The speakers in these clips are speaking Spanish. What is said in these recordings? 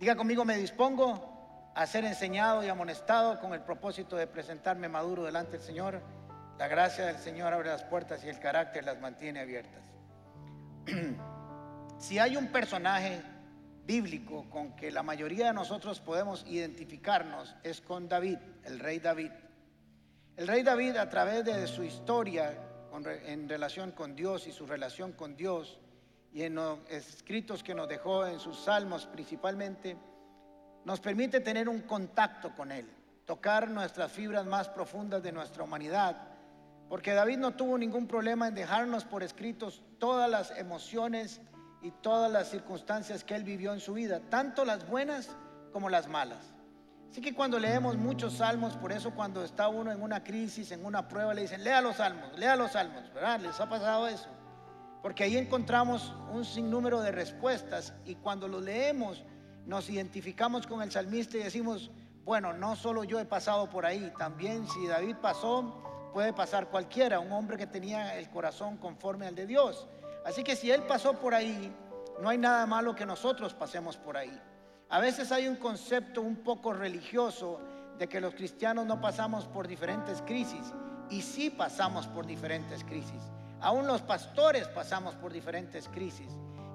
Diga conmigo, me dispongo a ser enseñado y amonestado con el propósito de presentarme maduro delante del Señor. La gracia del Señor abre las puertas y el carácter las mantiene abiertas. si hay un personaje bíblico con que la mayoría de nosotros podemos identificarnos, es con David, el rey David. El rey David a través de su historia en relación con Dios y su relación con Dios y en los escritos que nos dejó en sus salmos principalmente, nos permite tener un contacto con Él, tocar nuestras fibras más profundas de nuestra humanidad, porque David no tuvo ningún problema en dejarnos por escritos todas las emociones y todas las circunstancias que Él vivió en su vida, tanto las buenas como las malas. Así que cuando leemos muchos salmos, por eso cuando está uno en una crisis, en una prueba, le dicen, lea los salmos, lea los salmos, ¿verdad? ¿Les ha pasado eso? Porque ahí encontramos un sinnúmero de respuestas y cuando lo leemos nos identificamos con el salmista y decimos, bueno, no solo yo he pasado por ahí, también si David pasó, puede pasar cualquiera, un hombre que tenía el corazón conforme al de Dios. Así que si él pasó por ahí, no hay nada malo que nosotros pasemos por ahí. A veces hay un concepto un poco religioso de que los cristianos no pasamos por diferentes crisis y sí pasamos por diferentes crisis. Aún los pastores pasamos por diferentes crisis.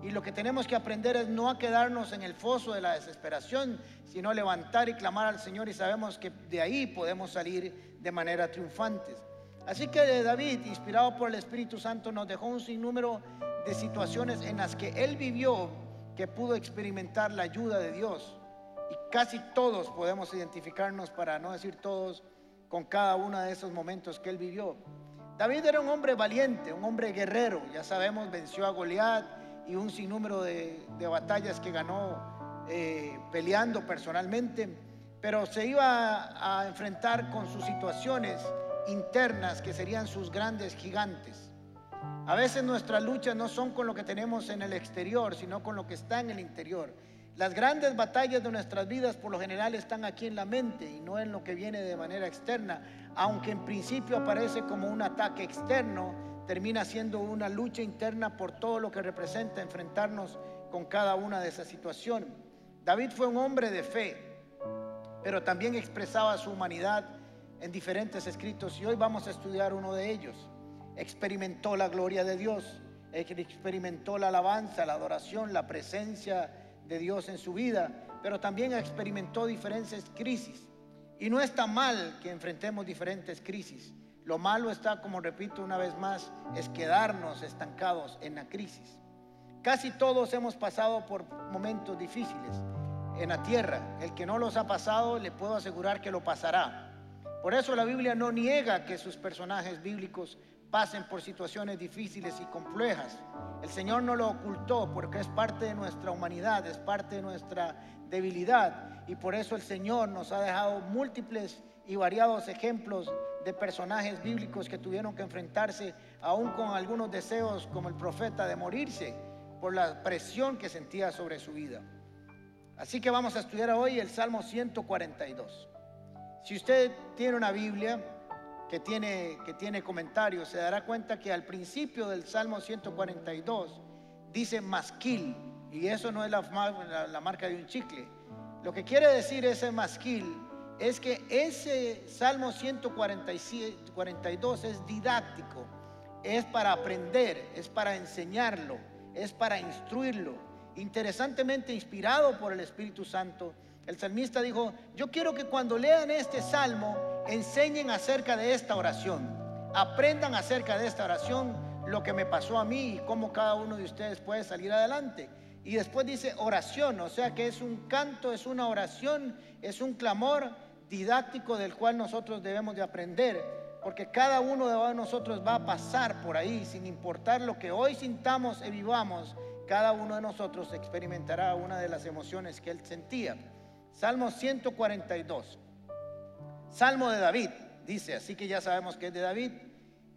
Y lo que tenemos que aprender es no a quedarnos en el foso de la desesperación, sino levantar y clamar al Señor y sabemos que de ahí podemos salir de manera triunfantes. Así que David, inspirado por el Espíritu Santo, nos dejó un sinnúmero de situaciones en las que él vivió que pudo experimentar la ayuda de Dios. Y casi todos podemos identificarnos, para no decir todos, con cada uno de esos momentos que él vivió. David era un hombre valiente, un hombre guerrero. Ya sabemos, venció a Goliat y un sinnúmero de, batallas que ganó eh, peleando personalmente. Pero se iba a enfrentar con sus situaciones internas que serían sus grandes gigantes. A veces nuestras luchas no son con lo que tenemos en el exterior, sino con lo que está en el interior. Las grandes batallas de nuestras vidas por lo general están aquí en la mente y no en lo que viene de manera externa, aunque en principio aparece como un ataque externo, termina siendo una lucha interna por todo lo que representa enfrentarnos con cada una de esas situaciones. David fue un hombre de fe, pero también expresaba su humanidad en diferentes escritos y hoy vamos a estudiar uno de ellos. Experimentó la gloria de Dios, experimentó la alabanza, la adoración, la presencia de Dios en su vida, pero también experimentó diferentes crisis. Y no está mal que enfrentemos diferentes crisis. Lo malo está, como repito una vez más, es quedarnos estancados en la crisis. Casi todos hemos pasado por momentos difíciles en la tierra. El que no los ha pasado, le puedo asegurar que lo pasará. Por eso la Biblia no niega que sus personajes bíblicos pasen por situaciones difíciles y complejas. El Señor no lo ocultó porque es parte de nuestra humanidad, es parte de nuestra debilidad. Y por eso el Señor nos ha dejado múltiples y variados ejemplos de personajes bíblicos que tuvieron que enfrentarse aún con algunos deseos como el profeta de morirse por la presión que sentía sobre su vida. Así que vamos a estudiar hoy el Salmo 142. Si usted tiene una Biblia, que tiene, que tiene comentarios, se dará cuenta que al principio del Salmo 142 dice masquil, y eso no es la, la, marca de un chicle. Lo que quiere decir ese masquil es que ese Salmo 142 es didáctico, es para aprender, es para enseñarlo, es para instruirlo. Interesantemente inspirado por el Espíritu Santo, el salmista dijo, yo quiero que cuando lean este salmo enseñen acerca de esta oración, aprendan acerca de esta oración lo que me pasó a mí y cómo cada uno de ustedes puede salir adelante. Y después dice oración, o sea que es un canto, es una oración, es un clamor didáctico del cual nosotros debemos de aprender, porque cada uno de nosotros va a pasar por ahí, sin importar lo que hoy sintamos y vivamos, cada uno de nosotros experimentará una de las emociones que él sentía. Salmo 142. Salmo de David, dice, así que ya sabemos que es de David,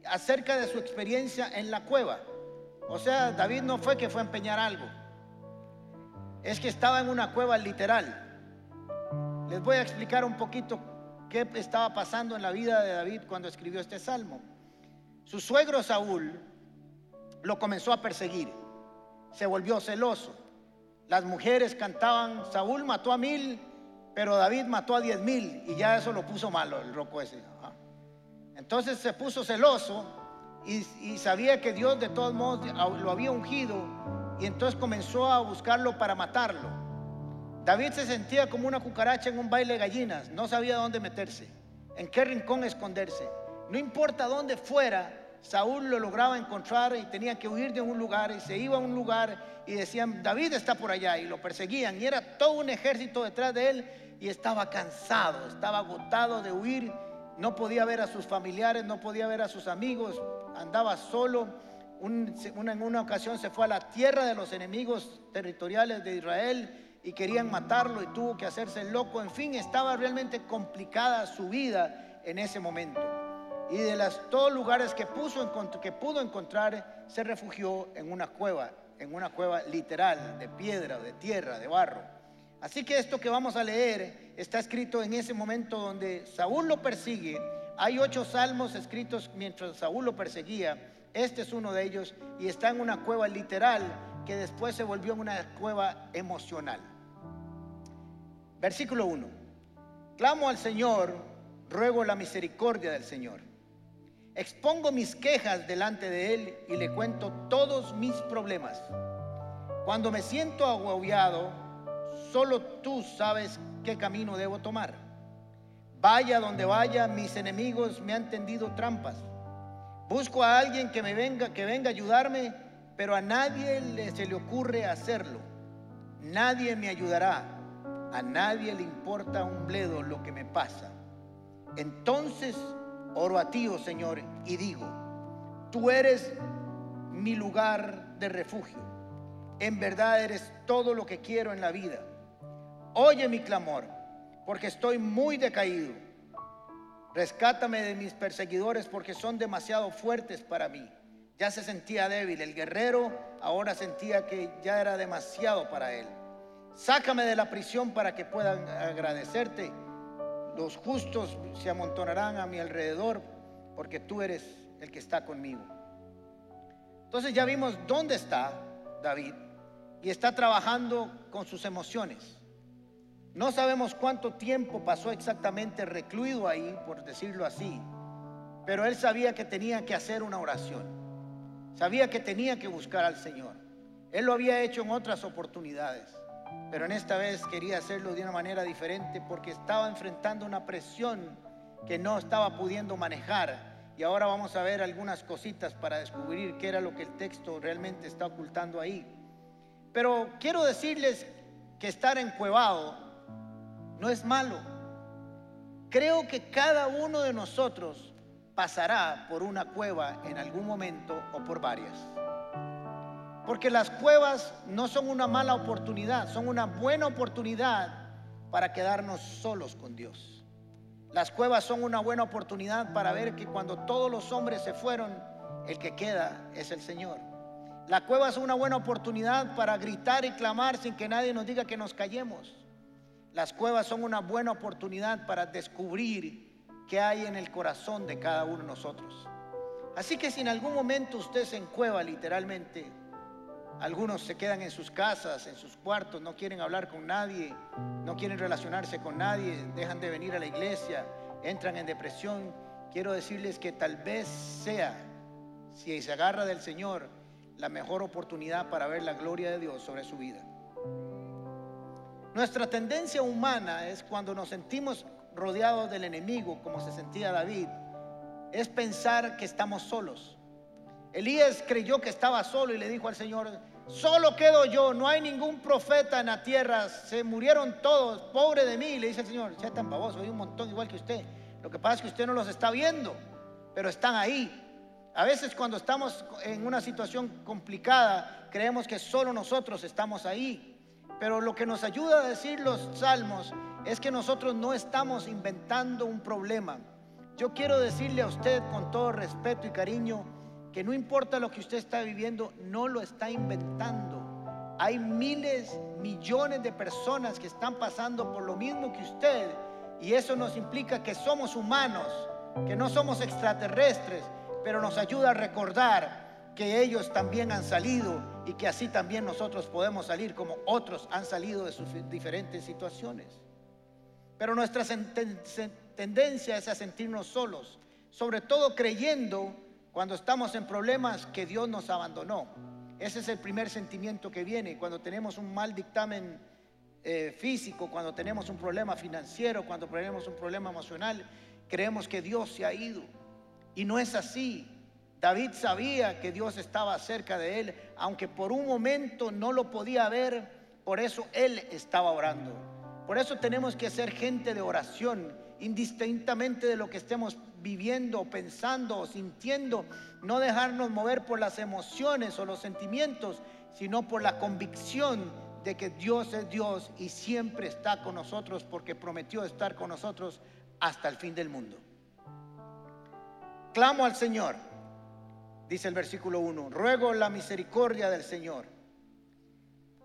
acerca de su experiencia en la cueva. O sea, David no fue que fue a empeñar algo, es que estaba en una cueva literal. Les voy a explicar un poquito qué estaba pasando en la vida de David cuando escribió este salmo. Su suegro Saúl lo comenzó a perseguir, se volvió celoso las mujeres cantaban, Saúl mató a mil, pero David mató a diez mil, y ya eso lo puso malo el roco ese. Entonces se puso celoso y, y sabía que Dios de todos modos lo había ungido, y entonces comenzó a buscarlo para matarlo. David se sentía como una cucaracha en un baile de gallinas, no sabía dónde meterse, en qué rincón esconderse. No importa dónde fuera, Saúl lo lograba encontrar y tenía que huir de un lugar y se iba a un lugar y decían, David está por allá y lo perseguían y era todo un ejército detrás de él y estaba cansado, estaba agotado de huir, no podía ver a sus familiares, no podía ver a sus amigos, andaba solo. en una ocasión se fue a la tierra de los enemigos territoriales de Israel y querían matarlo y tuvo que hacerse loco. En fin, estaba realmente complicada su vida en ese momento y de los todos lugares que, que pudo encontrar, se refugió en una cueva, en una cueva literal, de piedra, de tierra, de barro. Así que esto que vamos a leer está escrito en ese momento donde Saúl lo persigue. Hay ocho salmos escritos mientras Saúl lo perseguía. Este es uno de ellos y está en una cueva literal que después se volvió en una cueva emocional. Versículo 1. Clamo al Señor, ruego la misericordia del Señor. Expongo mis quejas delante de Él y le cuento todos mis problemas. Cuando me siento agobiado, solo tú sabes qué camino debo tomar. Vaya donde vaya, mis enemigos me han tendido trampas. Busco a alguien que me venga, que venga a ayudarme, pero a nadie se le ocurre hacerlo. Nadie me ayudará. A nadie le importa un bledo lo que me pasa. Entonces Oro a ti, oh Señor, y digo, tú eres mi lugar de refugio. En verdad eres todo lo que quiero en la vida. Oye mi clamor, porque estoy muy decaído. Rescátame de mis perseguidores porque son demasiado fuertes para mí. Ya se sentía débil. El guerrero ahora sentía que ya era demasiado para él. Sácame de la prisión para que puedan agradecerte los justos se amontonarán a mi alrededor porque tú eres el que está conmigo. Entonces ya vimos dónde está David y está trabajando con sus emociones. No sabemos cuánto tiempo pasó exactamente recluido ahí, por decirlo así, pero él sabía que tenía que hacer una oración. Sabía que tenía que buscar al Señor. Él lo había hecho en otras oportunidades. Pero en esta vez quería hacerlo de una manera diferente porque estaba enfrentando una presión que no estaba pudiendo manejar. Y ahora vamos a ver algunas cositas para descubrir qué era lo que el texto realmente está ocultando ahí. Pero quiero decirles que estar encuevado no es malo. Creo que cada uno de nosotros pasará por una cueva en algún momento o por varias. Porque las cuevas no son una mala oportunidad, son una buena oportunidad para quedarnos solos con Dios. Las cuevas son una buena oportunidad para ver que cuando todos los hombres se fueron, el que queda es el Señor. La cueva es una buena oportunidad para gritar y clamar sin que nadie nos diga que nos callemos. Las cuevas son una buena oportunidad para descubrir qué hay en el corazón de cada uno de nosotros. Así que si en algún momento usted se encueva literalmente, algunos se quedan en sus casas, en sus cuartos, no quieren hablar con nadie, no quieren relacionarse con nadie, dejan de venir a la iglesia, entran en depresión. Quiero decirles que tal vez sea, si se agarra del Señor, la mejor oportunidad para ver la gloria de Dios sobre su vida. Nuestra tendencia humana es cuando nos sentimos rodeados del enemigo, como se sentía David, es pensar que estamos solos. Elías creyó que estaba solo y le dijo al Señor, solo quedo yo, no hay ningún profeta en la tierra, se murieron todos, pobre de mí. Le dice el Señor, sea tan baboso, hay un montón igual que usted. Lo que pasa es que usted no los está viendo, pero están ahí. A veces cuando estamos en una situación complicada, creemos que solo nosotros estamos ahí. Pero lo que nos ayuda a decir los salmos es que nosotros no estamos inventando un problema. Yo quiero decirle a usted con todo respeto y cariño, que no importa lo que usted está viviendo, no lo está inventando. Hay miles, millones de personas que están pasando por lo mismo que usted y eso nos implica que somos humanos, que no somos extraterrestres, pero nos ayuda a recordar que ellos también han salido y que así también nosotros podemos salir como otros han salido de sus diferentes situaciones. Pero nuestra tendencia es a sentirnos solos, sobre todo creyendo cuando estamos en problemas que Dios nos abandonó. Ese es el primer sentimiento que viene cuando tenemos un mal dictamen eh, físico, cuando tenemos un problema financiero, cuando tenemos un problema emocional, creemos que Dios se ha ido. Y no es así. David sabía que Dios estaba cerca de él, aunque por un momento no lo podía ver, por eso él estaba orando. Por eso tenemos que ser gente de oración, indistintamente de lo que estemos viviendo, pensando o sintiendo, no dejarnos mover por las emociones o los sentimientos, sino por la convicción de que Dios es Dios y siempre está con nosotros porque prometió estar con nosotros hasta el fin del mundo. Clamo al Señor, dice el versículo 1, ruego la misericordia del Señor.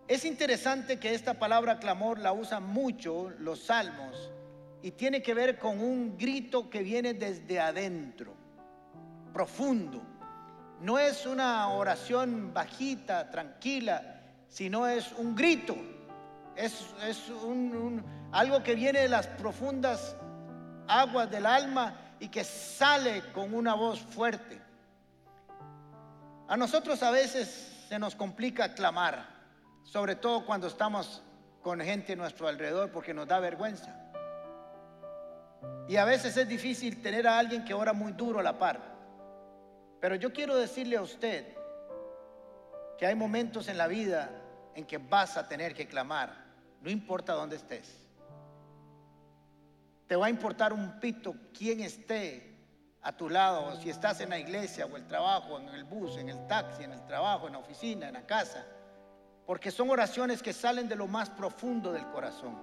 Es interesante que esta palabra clamor la usan mucho los salmos y tiene que ver con un grito que viene desde adentro, profundo. No es una oración bajita, tranquila, sino es un grito. Es, algo que viene de las profundas aguas del alma y que sale con una voz fuerte. A nosotros a veces se nos complica clamar, sobre todo cuando estamos con gente a nuestro alrededor porque nos da vergüenza. Y a veces es difícil tener a alguien que ora muy duro a la par. Pero yo quiero decirle a usted que hay momentos en la vida en que vas a tener que clamar, no importa dónde estés. Te va a importar un pito quién esté a tu lado, si estás en la iglesia o el trabajo, en el bus, en el taxi, en el trabajo, en la oficina, en la casa, porque son oraciones que salen de lo más profundo del corazón.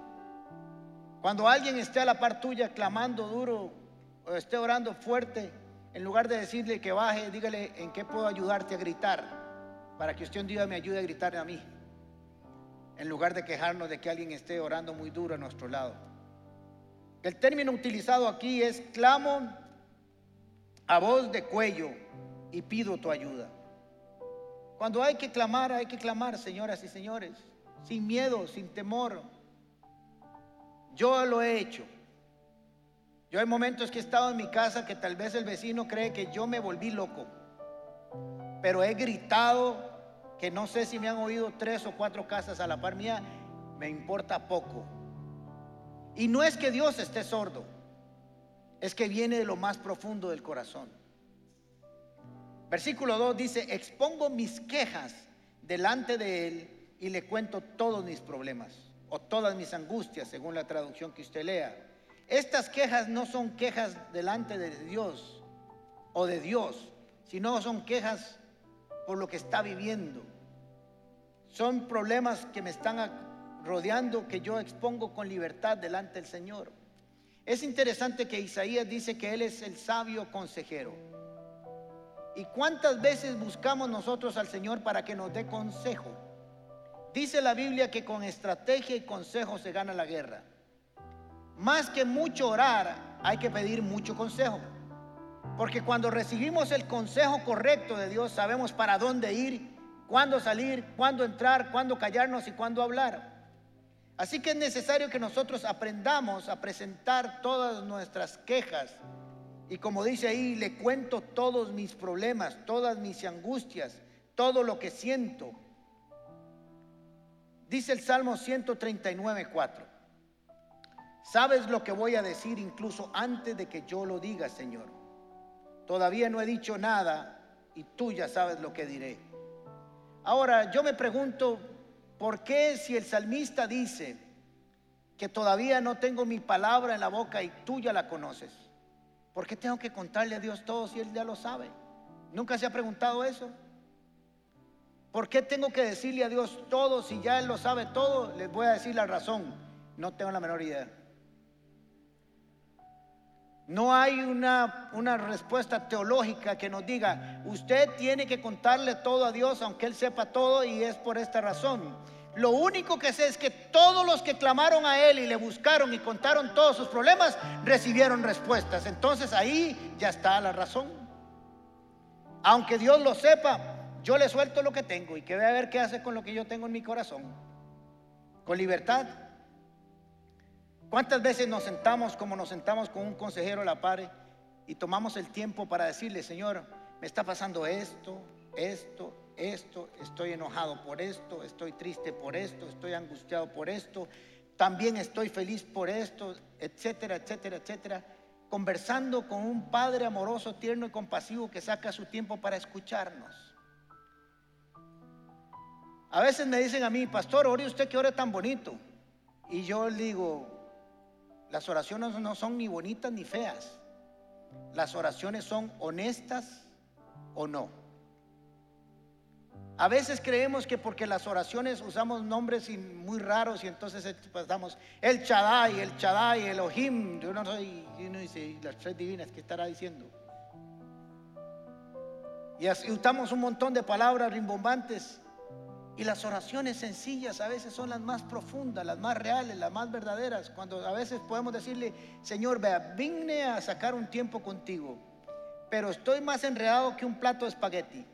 Cuando alguien esté a la par tuya clamando duro o esté orando fuerte, en lugar de decirle que baje, dígale en qué puedo ayudarte a gritar, para que usted un día me ayude a gritar a mí, en lugar de quejarnos de que alguien esté orando muy duro a nuestro lado. El término utilizado aquí es clamo a voz de cuello y pido tu ayuda. Cuando hay que clamar, hay que clamar, señoras y señores, sin miedo, sin temor. Yo lo he hecho. Yo hay momentos que he estado en mi casa que tal vez el vecino cree que yo me volví loco, pero he gritado que no sé si me han oído tres o cuatro casas a la par mía, me importa poco. Y no es que Dios esté sordo, es que viene de lo más profundo del corazón. Versículo 2 dice, expongo mis quejas delante de Él y le cuento todos mis problemas o todas mis angustias, según la traducción que usted lea. Estas quejas no son quejas delante de Dios o de Dios, sino son quejas por lo que está viviendo. Son problemas que me están rodeando que yo expongo con libertad delante del Señor. Es interesante que Isaías dice que Él es el sabio consejero. ¿Y cuántas veces buscamos nosotros al Señor para que nos dé consejo? Dice la Biblia que con estrategia y consejo se gana la guerra. Más que mucho orar, hay que pedir mucho consejo. Porque cuando recibimos el consejo correcto de Dios, sabemos para dónde ir, cuándo salir, cuándo entrar, cuándo callarnos y cuándo hablar. Así que es necesario que nosotros aprendamos a presentar todas nuestras quejas. Y como dice ahí, le cuento todos mis problemas, todas mis angustias, todo lo que siento. Dice el Salmo 139, 4. Sabes lo que voy a decir incluso antes de que yo lo diga, Señor. Todavía no he dicho nada y tú ya sabes lo que diré. Ahora, yo me pregunto, ¿Por qué si el salmista dice que todavía no tengo mi palabra en la boca y tú ya la conoces? ¿Por qué tengo que contarle a Dios todo si Él ya lo sabe? ¿Nunca se ha preguntado eso? ¿Por qué tengo que decirle a Dios todo si ya Él lo sabe todo? Les voy a decir la razón. No tengo la menor idea. No hay una, una, respuesta teológica que nos diga, usted tiene que contarle todo a Dios aunque Él sepa todo y es por esta razón. Lo único que sé es que todos los que clamaron a Él y le buscaron y contaron todos sus problemas, recibieron respuestas. Entonces ahí ya está la razón. Aunque Dios lo sepa, yo le suelto lo que tengo y que vea a ver qué hace con lo que yo tengo en mi corazón. Con libertad. ¿Cuántas veces nos sentamos como nos sentamos con un consejero a la par y tomamos el tiempo para decirle, Señor, me está pasando esto, esto, esto, estoy enojado por esto, estoy triste por esto, estoy angustiado por esto, también estoy feliz por esto, etcétera, etcétera, etcétera. Conversando con un Padre amoroso, tierno y compasivo que saca su tiempo para escucharnos. A veces me dicen a mí, pastor, ore usted que ore tan bonito. Y yo digo, las oraciones no son ni bonitas ni feas. Las oraciones son honestas o no. A veces creemos que porque las oraciones usamos nombres muy raros y entonces pasamos el Chadai, el Chadai, el Ohim. Y uno dice, las tres divinas, ¿qué estará diciendo? Y usamos un montón de palabras rimbombantes. Y las oraciones sencillas a veces son las más profundas, las más reales, las más verdaderas. Cuando a veces podemos decirle, Señor, vea, vine a sacar un tiempo contigo, pero estoy más enredado que un plato de espagueti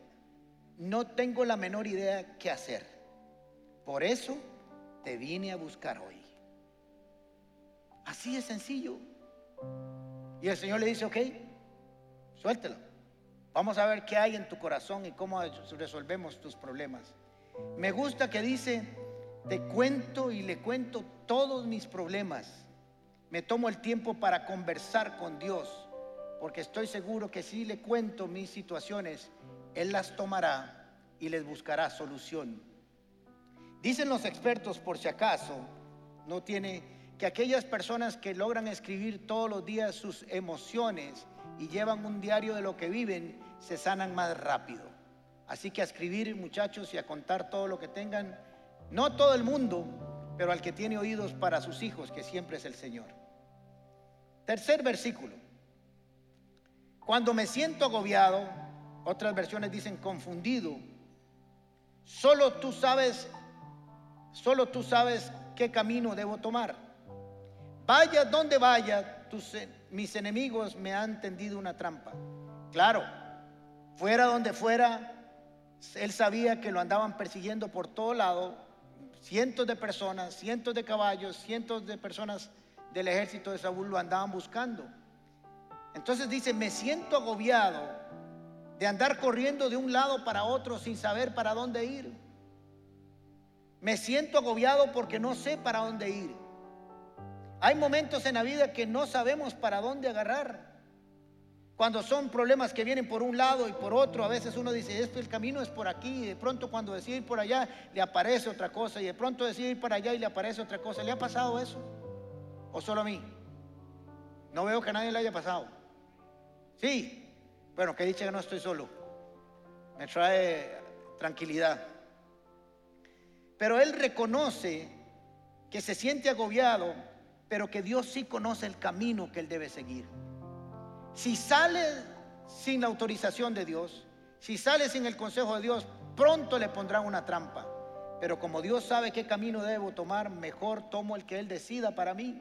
no tengo la menor idea qué hacer. Por eso te vine a buscar hoy. Así es sencillo. Y el Señor le dice, ok, suéltelo. Vamos a ver qué hay en tu corazón y cómo resolvemos tus problemas. Me gusta que dice, te cuento y le cuento todos mis problemas. Me tomo el tiempo para conversar con Dios, porque estoy seguro que si le cuento mis situaciones, él las tomará y les buscará solución. Dicen los expertos, por si acaso, no tiene que aquellas personas que logran escribir todos los días sus emociones y llevan un diario de lo que viven, se sanan más rápido. Así que a escribir, muchachos, y a contar todo lo que tengan, no todo el mundo, pero al que tiene oídos para sus hijos, que siempre es el Señor. Tercer versículo. Cuando me siento agobiado, otras versiones dicen confundido. Solo tú sabes, solo tú sabes qué camino debo tomar. Vaya donde vaya, mis enemigos me han tendido una trampa. Claro, fuera donde fuera, él sabía que lo andaban persiguiendo por todo lado, cientos de personas, cientos de caballos, cientos de personas del ejército de Saúl lo andaban buscando. Entonces dice, me siento agobiado de andar corriendo de un lado para otro sin saber para dónde ir. Me siento agobiado porque no sé para dónde ir. Hay momentos en la vida que no sabemos para dónde agarrar. Cuando son problemas que vienen por un lado y por otro, a veces uno dice, esto el camino es por aquí, y de pronto cuando decide ir por allá le aparece otra cosa, y de pronto decide ir para allá y le aparece otra cosa. ¿Le ha pasado eso? ¿O solo a mí? No veo que a nadie le haya pasado. Sí, bueno, que dice que no estoy solo. Me trae tranquilidad. Pero él reconoce que se siente agobiado, pero que Dios sí conoce el camino que él debe seguir. Si sale sin la autorización de Dios, si sale sin el consejo de Dios, pronto le pondrán una trampa. Pero como Dios sabe qué camino debo tomar, mejor tomo el que Él decida para mí.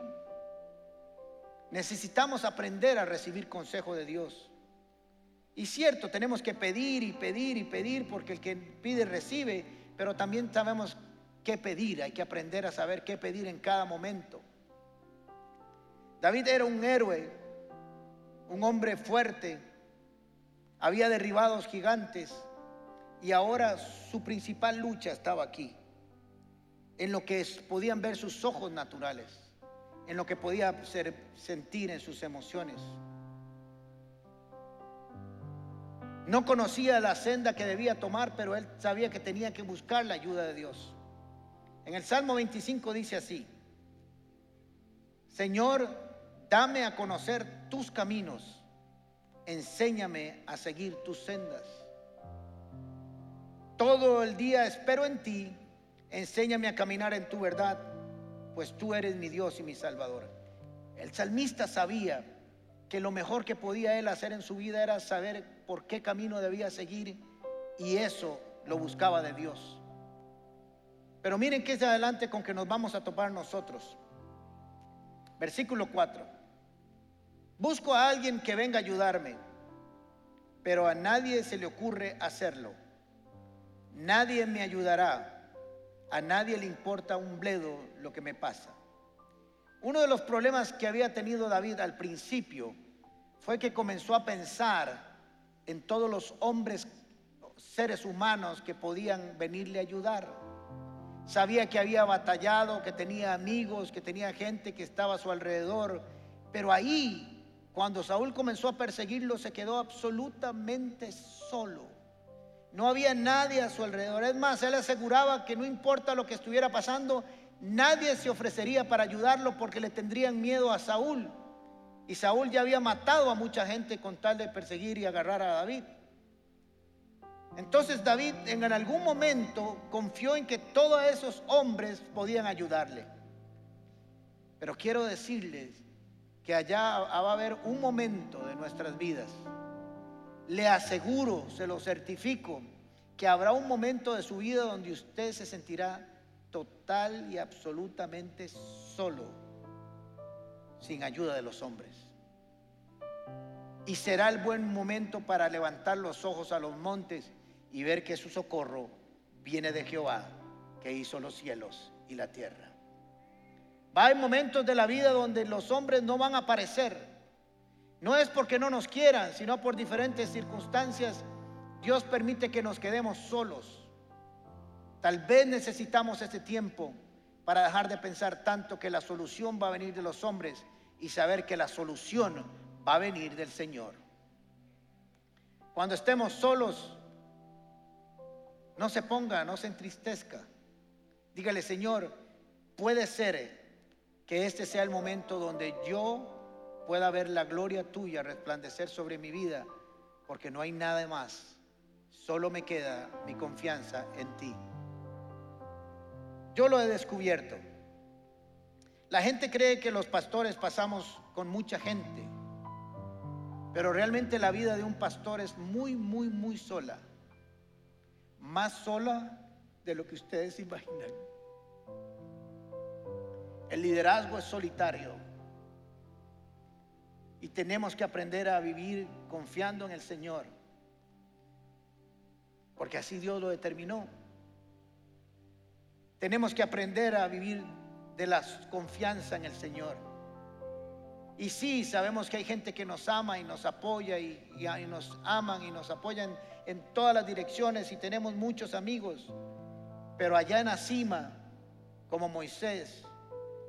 Necesitamos aprender a recibir consejo de Dios. Y cierto, tenemos que pedir y pedir y pedir porque el que pide recibe, pero también sabemos qué pedir, hay que aprender a saber qué pedir en cada momento. David era un héroe, un hombre fuerte, había derribado gigantes. Y ahora su principal lucha estaba aquí, en lo que podían ver sus ojos naturales, en lo que podía sentir en sus emociones. No conocía la senda que debía tomar, pero él sabía que tenía que buscar la ayuda de Dios. En el Salmo 25 dice así, Señor, dame a conocer tus caminos, enséñame a seguir tus sendas. Todo el día espero en ti, enséñame a caminar en tu verdad, pues tú eres mi Dios y mi Salvador. El salmista sabía que lo mejor que podía él hacer en su vida era saber por qué camino debía seguir y eso lo buscaba de Dios. Pero miren que es adelante con que nos vamos a topar nosotros. Versículo 4. Busco a alguien que venga a ayudarme, pero a nadie se le ocurre hacerlo. nadie me ayudará, a nadie le importa un bledo lo que me pasa. Uno de los problemas que había tenido David al principio fue que comenzó a pensar en todos los hombres, seres humanos que podían venirle a ayudar. Sabía que había batallado, que tenía amigos, que tenía gente que estaba a su alrededor, pero ahí, cuando Saúl comenzó a perseguirlo, se quedó absolutamente solo. No había nadie a su alrededor. Es más, él aseguraba que no importa lo que estuviera pasando, nadie se ofrecería para ayudarlo porque le tendrían miedo a Saúl. Y Saúl ya había matado a mucha gente con tal de perseguir y agarrar a David. Entonces David en algún momento confió en que todos esos hombres podían ayudarle. Pero quiero decirles que allá va a haber un momento de nuestras vidas. Le aseguro, se lo certifico, que habrá un momento de su vida donde usted se sentirá total y absolutamente solo, sin ayuda de los hombres. Y será el buen momento para levantar los ojos a los montes y ver que su socorro viene de Jehová, que hizo los cielos y la tierra. Va a haber momentos de la vida donde los hombres no van a aparecer. No es porque no nos quieran, sino por diferentes circunstancias. Dios permite que nos quedemos solos. Tal vez necesitamos ese tiempo para dejar de pensar tanto que la solución va a venir de los hombres y saber que la solución va a venir del Señor. Cuando estemos solos, no se ponga, no se entristezca. Dígale, Señor, puede ser que este sea el momento donde yo pueda ver la gloria tuya resplandecer sobre mi vida, porque no hay nada más. Solo me queda mi confianza en ti. Yo lo he descubierto. La gente cree que los pastores pasamos con mucha gente, pero realmente la vida de un pastor es muy, muy, muy sola más sola de lo que ustedes imaginan. El liderazgo es solitario y tenemos que aprender a vivir confiando en el Señor, porque así Dios lo determinó. Tenemos que aprender a vivir de la confianza en el Señor. Y sí, sabemos que hay gente que nos ama y nos apoya y, nos aman y nos apoyan en todas las direcciones y tenemos muchos amigos. Pero allá en la cima, como Moisés,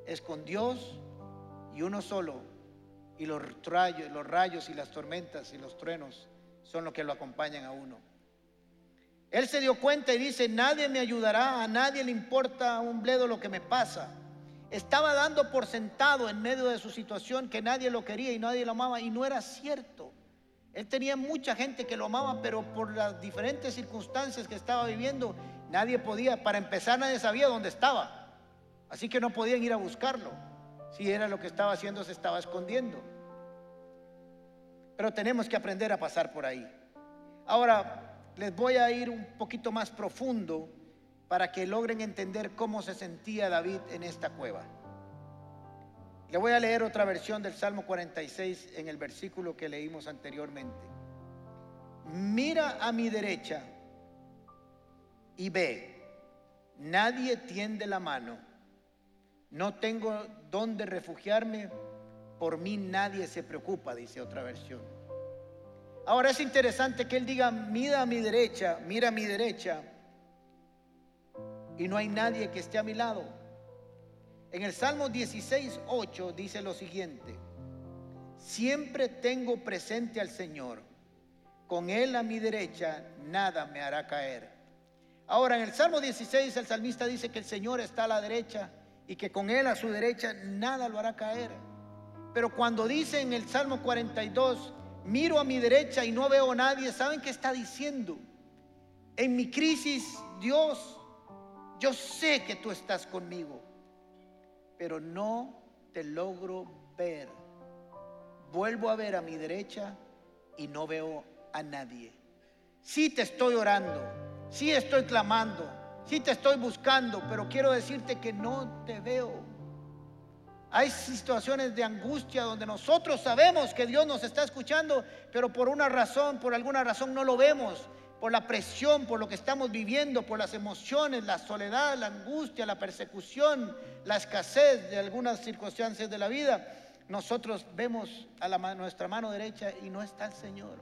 es con Dios y uno solo. Y los rayos, los rayos y las tormentas y los truenos son los que lo acompañan a uno. Él se dio cuenta y dice, nadie me ayudará, a nadie le importa un bledo lo que me pasa. Estaba dando por sentado en medio de su situación que nadie lo quería y nadie lo amaba y no era cierto. Él tenía mucha gente que lo amaba, pero por las diferentes circunstancias que estaba viviendo, nadie podía, para empezar nadie sabía dónde estaba. Así que no podían ir a buscarlo. Si era lo que estaba haciendo, se estaba escondiendo. Pero tenemos que aprender a pasar por ahí. Ahora, les voy a ir un poquito más profundo para que logren entender cómo se sentía David en esta cueva. Le voy a leer otra versión del Salmo 46 en el versículo que leímos anteriormente. Mira a mi derecha y ve, nadie tiende la mano, no tengo dónde refugiarme, por mí nadie se preocupa, dice otra versión. Ahora es interesante que él diga, mira a mi derecha, mira a mi derecha, y no hay nadie que esté a mi lado. En el Salmo 16, 8 dice lo siguiente, siempre tengo presente al Señor, con Él a mi derecha nada me hará caer. Ahora en el Salmo 16 el salmista dice que el Señor está a la derecha y que con Él a su derecha nada lo hará caer. Pero cuando dice en el Salmo 42, miro a mi derecha y no veo a nadie, ¿saben qué está diciendo? En mi crisis, Dios, yo sé que tú estás conmigo pero no te logro ver. Vuelvo a ver a mi derecha y no veo a nadie. Sí te estoy orando, sí estoy clamando, sí te estoy buscando, pero quiero decirte que no te veo. Hay situaciones de angustia donde nosotros sabemos que Dios nos está escuchando, pero por una razón, por alguna razón no lo vemos. por la presión, por lo que estamos viviendo, por las emociones, la soledad, la angustia, la persecución, la escasez de algunas circunstancias de la vida, nosotros vemos a la, nuestra mano derecha y no está el Señor.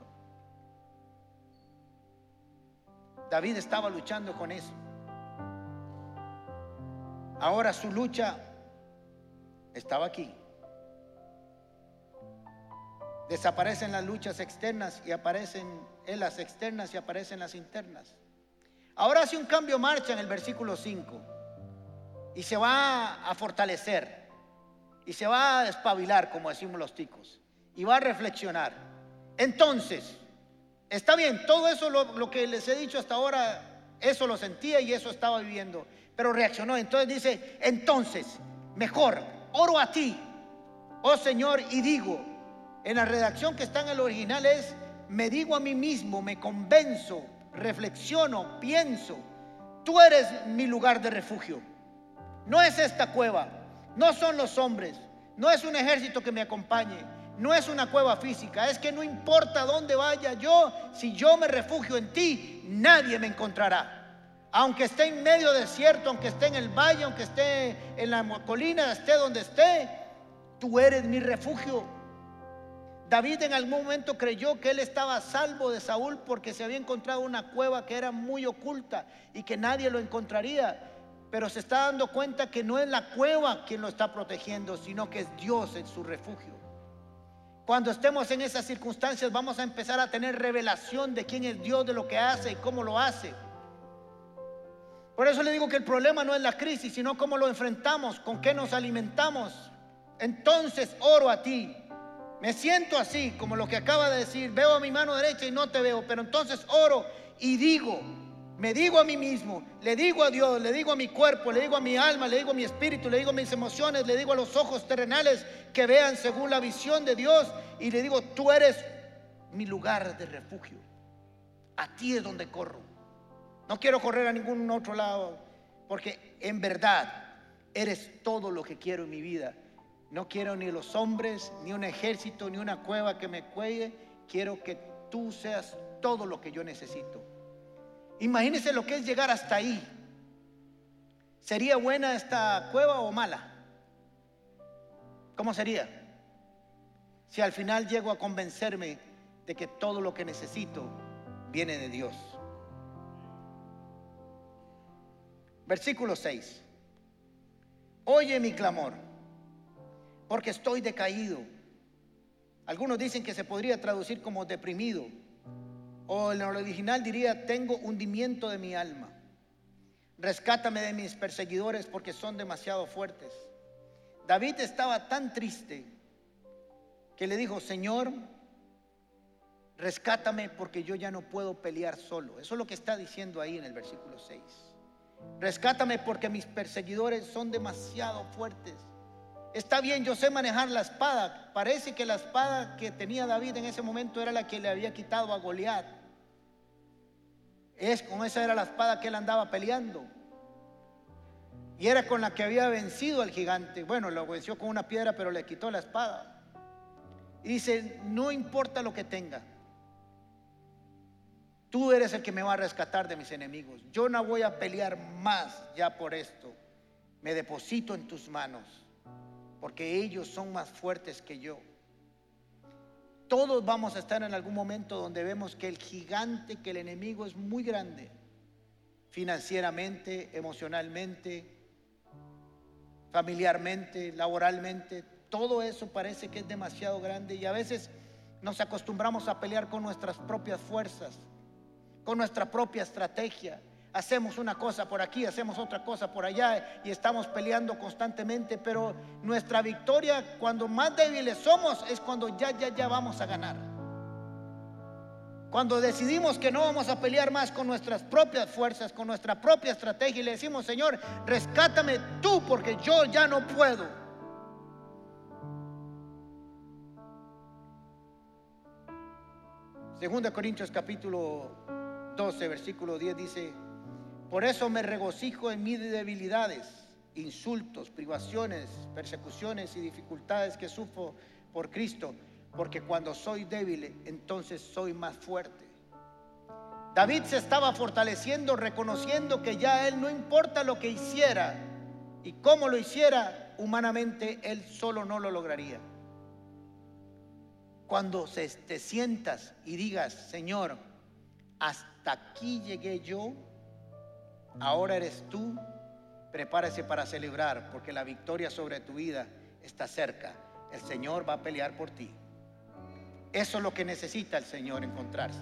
David estaba luchando con eso. Ahora su lucha estaba aquí. Desaparecen las luchas externas y aparecen en las externas y aparecen las internas. Ahora hace un cambio marcha en el versículo 5 y se va a fortalecer y se va a despabilar, como decimos los ticos, y va a reflexionar. Entonces, está bien, todo eso lo que les he dicho hasta ahora, eso lo sentía y eso estaba viviendo, pero reaccionó. Entonces dice, entonces, mejor, oro a ti, oh Señor, y digo, en la redacción que está en el original es, me digo a mí mismo, me convenzo, reflexiono, pienso, tú eres mi lugar de refugio. No es esta cueva, no son los hombres, no es un ejército que me acompañe, no es una cueva física, es que no importa dónde vaya yo, si yo me refugio en ti, nadie me encontrará. Aunque esté en medio desierto, aunque esté en el valle, aunque esté en la colina, esté donde esté, tú eres mi refugio. David en algún momento creyó que él estaba salvo de Saúl porque se había encontrado una cueva que era muy oculta y que nadie lo encontraría. Pero se está dando cuenta que no es la cueva quien lo está protegiendo, sino que es Dios en su refugio. Cuando estemos en esas circunstancias vamos a empezar a tener revelación de quién es Dios, de lo que hace y cómo lo hace. Por eso le digo que el problema no es la crisis, sino cómo lo enfrentamos, con qué nos alimentamos. Entonces oro a ti me siento así, como lo que acaba de decir, veo a mi mano derecha y no te veo, pero entonces oro y digo, me digo a mí mismo, le digo a Dios, le digo a mi cuerpo, le digo a mi alma, le digo a mi espíritu, le digo a mis emociones, le digo a los ojos terrenales que vean según la visión de Dios y le digo, tú eres mi lugar de refugio. A ti es donde corro. No quiero correr a ningún otro lado, porque en verdad eres todo lo que quiero en mi vida no quiero ni los hombres, ni un ejército, ni una cueva que me cuelle. Quiero que tú seas todo lo que yo necesito. Imagínense lo que es llegar hasta ahí. ¿Sería buena esta cueva o mala? ¿Cómo sería? Si al final llego a convencerme de que todo lo que necesito viene de Dios. Versículo 6. Oye mi clamor porque estoy decaído. Algunos dicen que se podría traducir como deprimido. O en el original diría, tengo hundimiento de mi alma. Rescátame de mis perseguidores porque son demasiado fuertes. David estaba tan triste que le dijo, Señor, rescátame porque yo ya no puedo pelear solo. Eso es lo que está diciendo ahí en el versículo 6. Rescátame porque mis perseguidores son demasiado fuertes. Está bien, yo sé manejar la espada. Parece que la espada que tenía David en ese momento era la que le había quitado a Goliat. Es con esa era la espada que él andaba peleando. Y era con la que había vencido al gigante. Bueno, lo venció con una piedra, pero le quitó la espada. Y dice, no importa lo que tenga. Tú eres el que me va a rescatar de mis enemigos. Yo no voy a pelear más ya por esto. Me deposito en tus manos porque ellos son más fuertes que yo. Todos vamos a estar en algún momento donde vemos que el gigante, que el enemigo es muy grande, financieramente, emocionalmente, familiarmente, laboralmente, todo eso parece que es demasiado grande y a veces nos acostumbramos a pelear con nuestras propias fuerzas, con nuestra propia estrategia, hacemos una cosa por aquí, hacemos otra cosa por allá y estamos peleando constantemente, pero nuestra victoria cuando más débiles somos es cuando ya, ya, ya vamos a ganar. Cuando decidimos que no vamos a pelear más con nuestras propias fuerzas, con nuestra propia estrategia y le decimos, Señor, rescátame tú porque yo ya no puedo. Segunda Corintios capítulo 12, versículo 10 dice, por eso me regocijo en mis debilidades, insultos, privaciones, persecuciones y dificultades que sufro por Cristo, porque cuando soy débil, entonces soy más fuerte. David se estaba fortaleciendo, reconociendo que ya él no importa lo que hiciera y cómo lo hiciera, humanamente él solo no lo lograría. Cuando te sientas y digas, Señor, hasta aquí llegué yo, ahora eres tú, prepárese para celebrar, porque la victoria sobre tu vida está cerca. El Señor va a pelear por ti. Eso es lo que necesita el Señor encontrarse.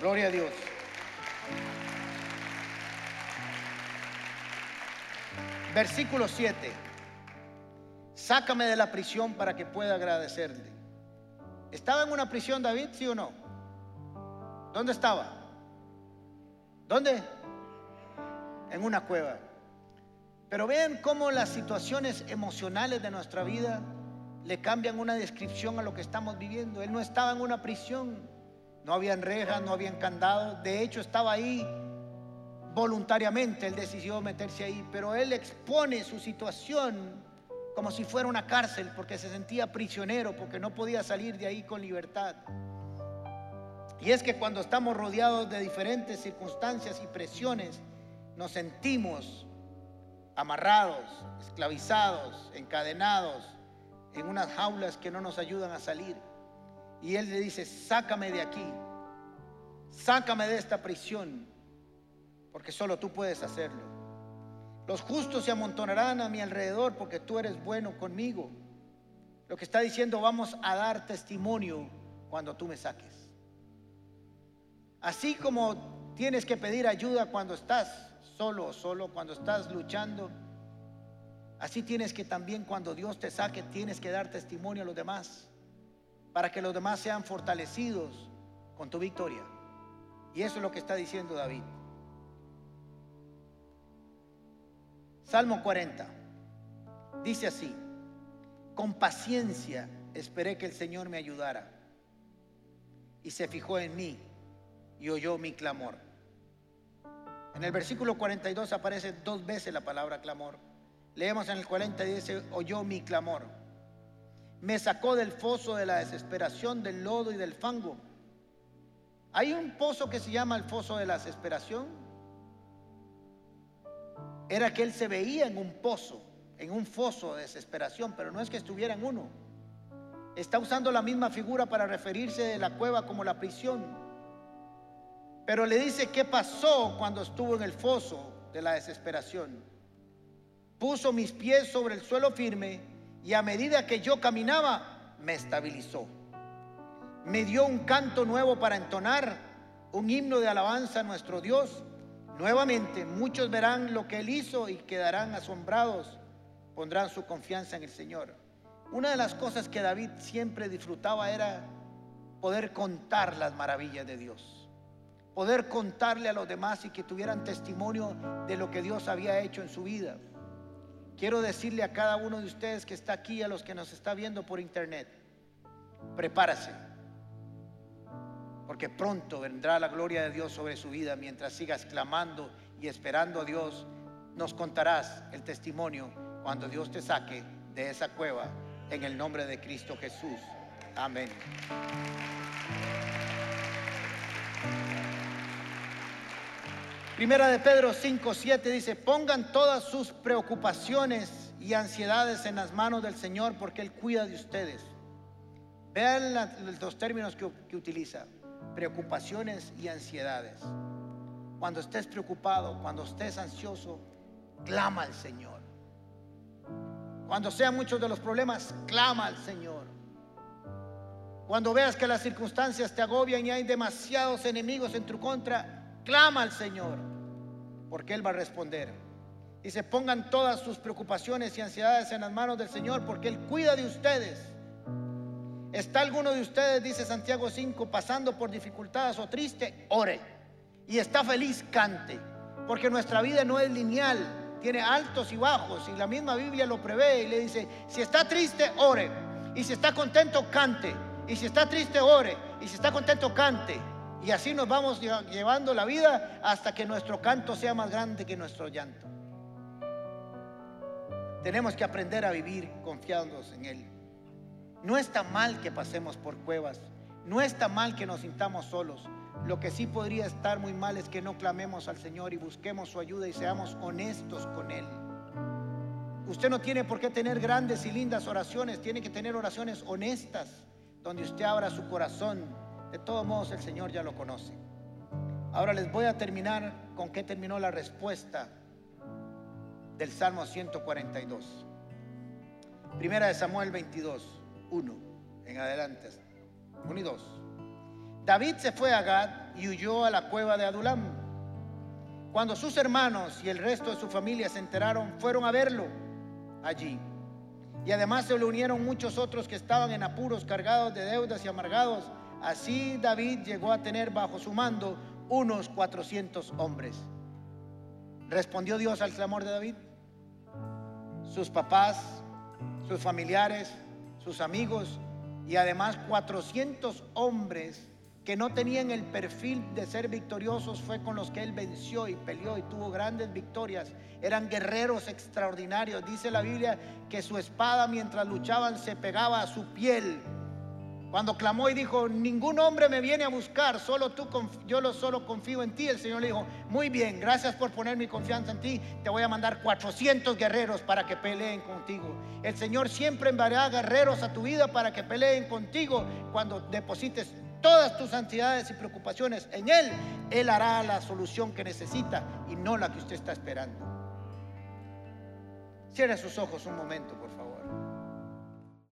Gloria a Dios. Versículo 7. Sácame de la prisión para que pueda agradecerle. ¿Estaba en una prisión David, sí o no? ¿Dónde estaba? ¿Dónde? En una cueva. Pero vean cómo las situaciones emocionales de nuestra vida le cambian una descripción a lo que estamos viviendo. Él no estaba en una prisión, no habían rejas, no habían candados. De hecho, estaba ahí voluntariamente. Él decidió meterse ahí. Pero él expone su situación como si fuera una cárcel porque se sentía prisionero, porque no podía salir de ahí con libertad. Y es que cuando estamos rodeados de diferentes circunstancias y presiones, nos sentimos amarrados, esclavizados, encadenados en unas jaulas que no nos ayudan a salir. Y Él le dice, sácame de aquí, sácame de esta prisión, porque solo tú puedes hacerlo. Los justos se amontonarán a mi alrededor porque tú eres bueno conmigo. Lo que está diciendo, vamos a dar testimonio cuando tú me saques. Así como tienes que pedir ayuda cuando estás solo o solo, cuando estás luchando, así tienes que también cuando Dios te saque, tienes que dar testimonio a los demás para que los demás sean fortalecidos con tu victoria. Y eso es lo que está diciendo David. Salmo 40. Dice así, con paciencia esperé que el Señor me ayudara y se fijó en mí y oyó mi clamor. En el versículo 42 aparece dos veces la palabra clamor. Leemos en el 40 y dice, oyó mi clamor me sacó del foso de la desesperación, del lodo y del fango. Hay un pozo que se llama el foso de la desesperación. Era que él se veía en un pozo, en un foso de desesperación, pero no es que estuviera en uno. Está usando la misma figura para referirse de la cueva como la prisión. Pero le dice qué pasó cuando estuvo en el foso de la desesperación. Puso mis pies sobre el suelo firme y a medida que yo caminaba, me estabilizó. Me dio un canto nuevo para entonar, un himno de alabanza a nuestro Dios. Nuevamente muchos verán lo que Él hizo y quedarán asombrados, pondrán su confianza en el Señor. Una de las cosas que David siempre disfrutaba era poder contar las maravillas de Dios, poder contarle a los demás y que tuvieran testimonio de lo que Dios había hecho en su vida. Quiero decirle a cada uno de ustedes que está aquí, a los que nos está viendo por internet, prepárase, porque pronto vendrá la gloria de Dios sobre su vida mientras sigas clamando y esperando a Dios. Nos contarás el testimonio cuando Dios te saque de esa cueva en el nombre de Cristo Jesús. Amén. Primera de Pedro 5, 7 dice, pongan todas sus preocupaciones y ansiedades en las manos del Señor porque Él cuida de ustedes. Vean los términos que, que utiliza, preocupaciones y ansiedades. Cuando estés preocupado, cuando estés ansioso, clama al Señor. Cuando sean muchos de los problemas, clama al Señor. Cuando veas que las circunstancias te agobian y hay demasiados enemigos en tu contra, clama al Señor, porque Él va a responder. Y se pongan todas sus preocupaciones y ansiedades en las manos del Señor, porque Él cuida de ustedes. ¿Está alguno de ustedes, dice Santiago 5, pasando por dificultades o triste? Ore. Y está feliz, cante. Porque nuestra vida no es lineal, tiene altos y bajos. Y la misma Biblia lo prevé y le dice, si está triste, ore. Y si está contento, cante. Y si está triste, ore. Y si está contento, cante. Y así nos vamos llevando la vida hasta que nuestro canto sea más grande que nuestro llanto. Tenemos que aprender a vivir confiados en Él. No está mal que pasemos por cuevas, No está mal que nos sintamos solos. Lo que sí podría estar muy mal es que no clamemos al Señor y busquemos su ayuda y seamos honestos con Él. Usted no tiene por qué tener grandes y lindas oraciones, tiene que tener oraciones honestas, donde usted abra su corazón. De todos modos, el Señor ya lo conoce. Ahora les voy a terminar con qué terminó la respuesta del Salmo 142. Primera de Samuel 22, 1 en adelante. 1 y 2. David se fue a Gad y huyó a la cueva de Adulam. Cuando sus hermanos y el resto de su familia se enteraron, fueron a verlo allí. Y además se le unieron muchos otros que estaban en apuros, cargados de deudas y amargados. Así David llegó a tener bajo su mando unos 400 hombres. ¿Respondió Dios al clamor de David? Sus papás, sus familiares, sus amigos y además 400 hombres que no tenían el perfil de ser victoriosos fue con los que él venció y peleó y tuvo grandes victorias. Eran guerreros extraordinarios. Dice la Biblia que su espada mientras luchaban se pegaba a su piel cuando clamó y dijo, ningún hombre me viene a buscar, solo tú, yo lo solo confío en ti. El Señor le dijo, muy bien, gracias por poner mi confianza en ti. Te voy a mandar 400 guerreros para que peleen contigo. El Señor siempre enviará guerreros a tu vida para que peleen contigo cuando deposites todas tus ansiedades y preocupaciones en Él. Él hará la solución que necesita y no la que usted está esperando. Cierre sus ojos un momento, por favor.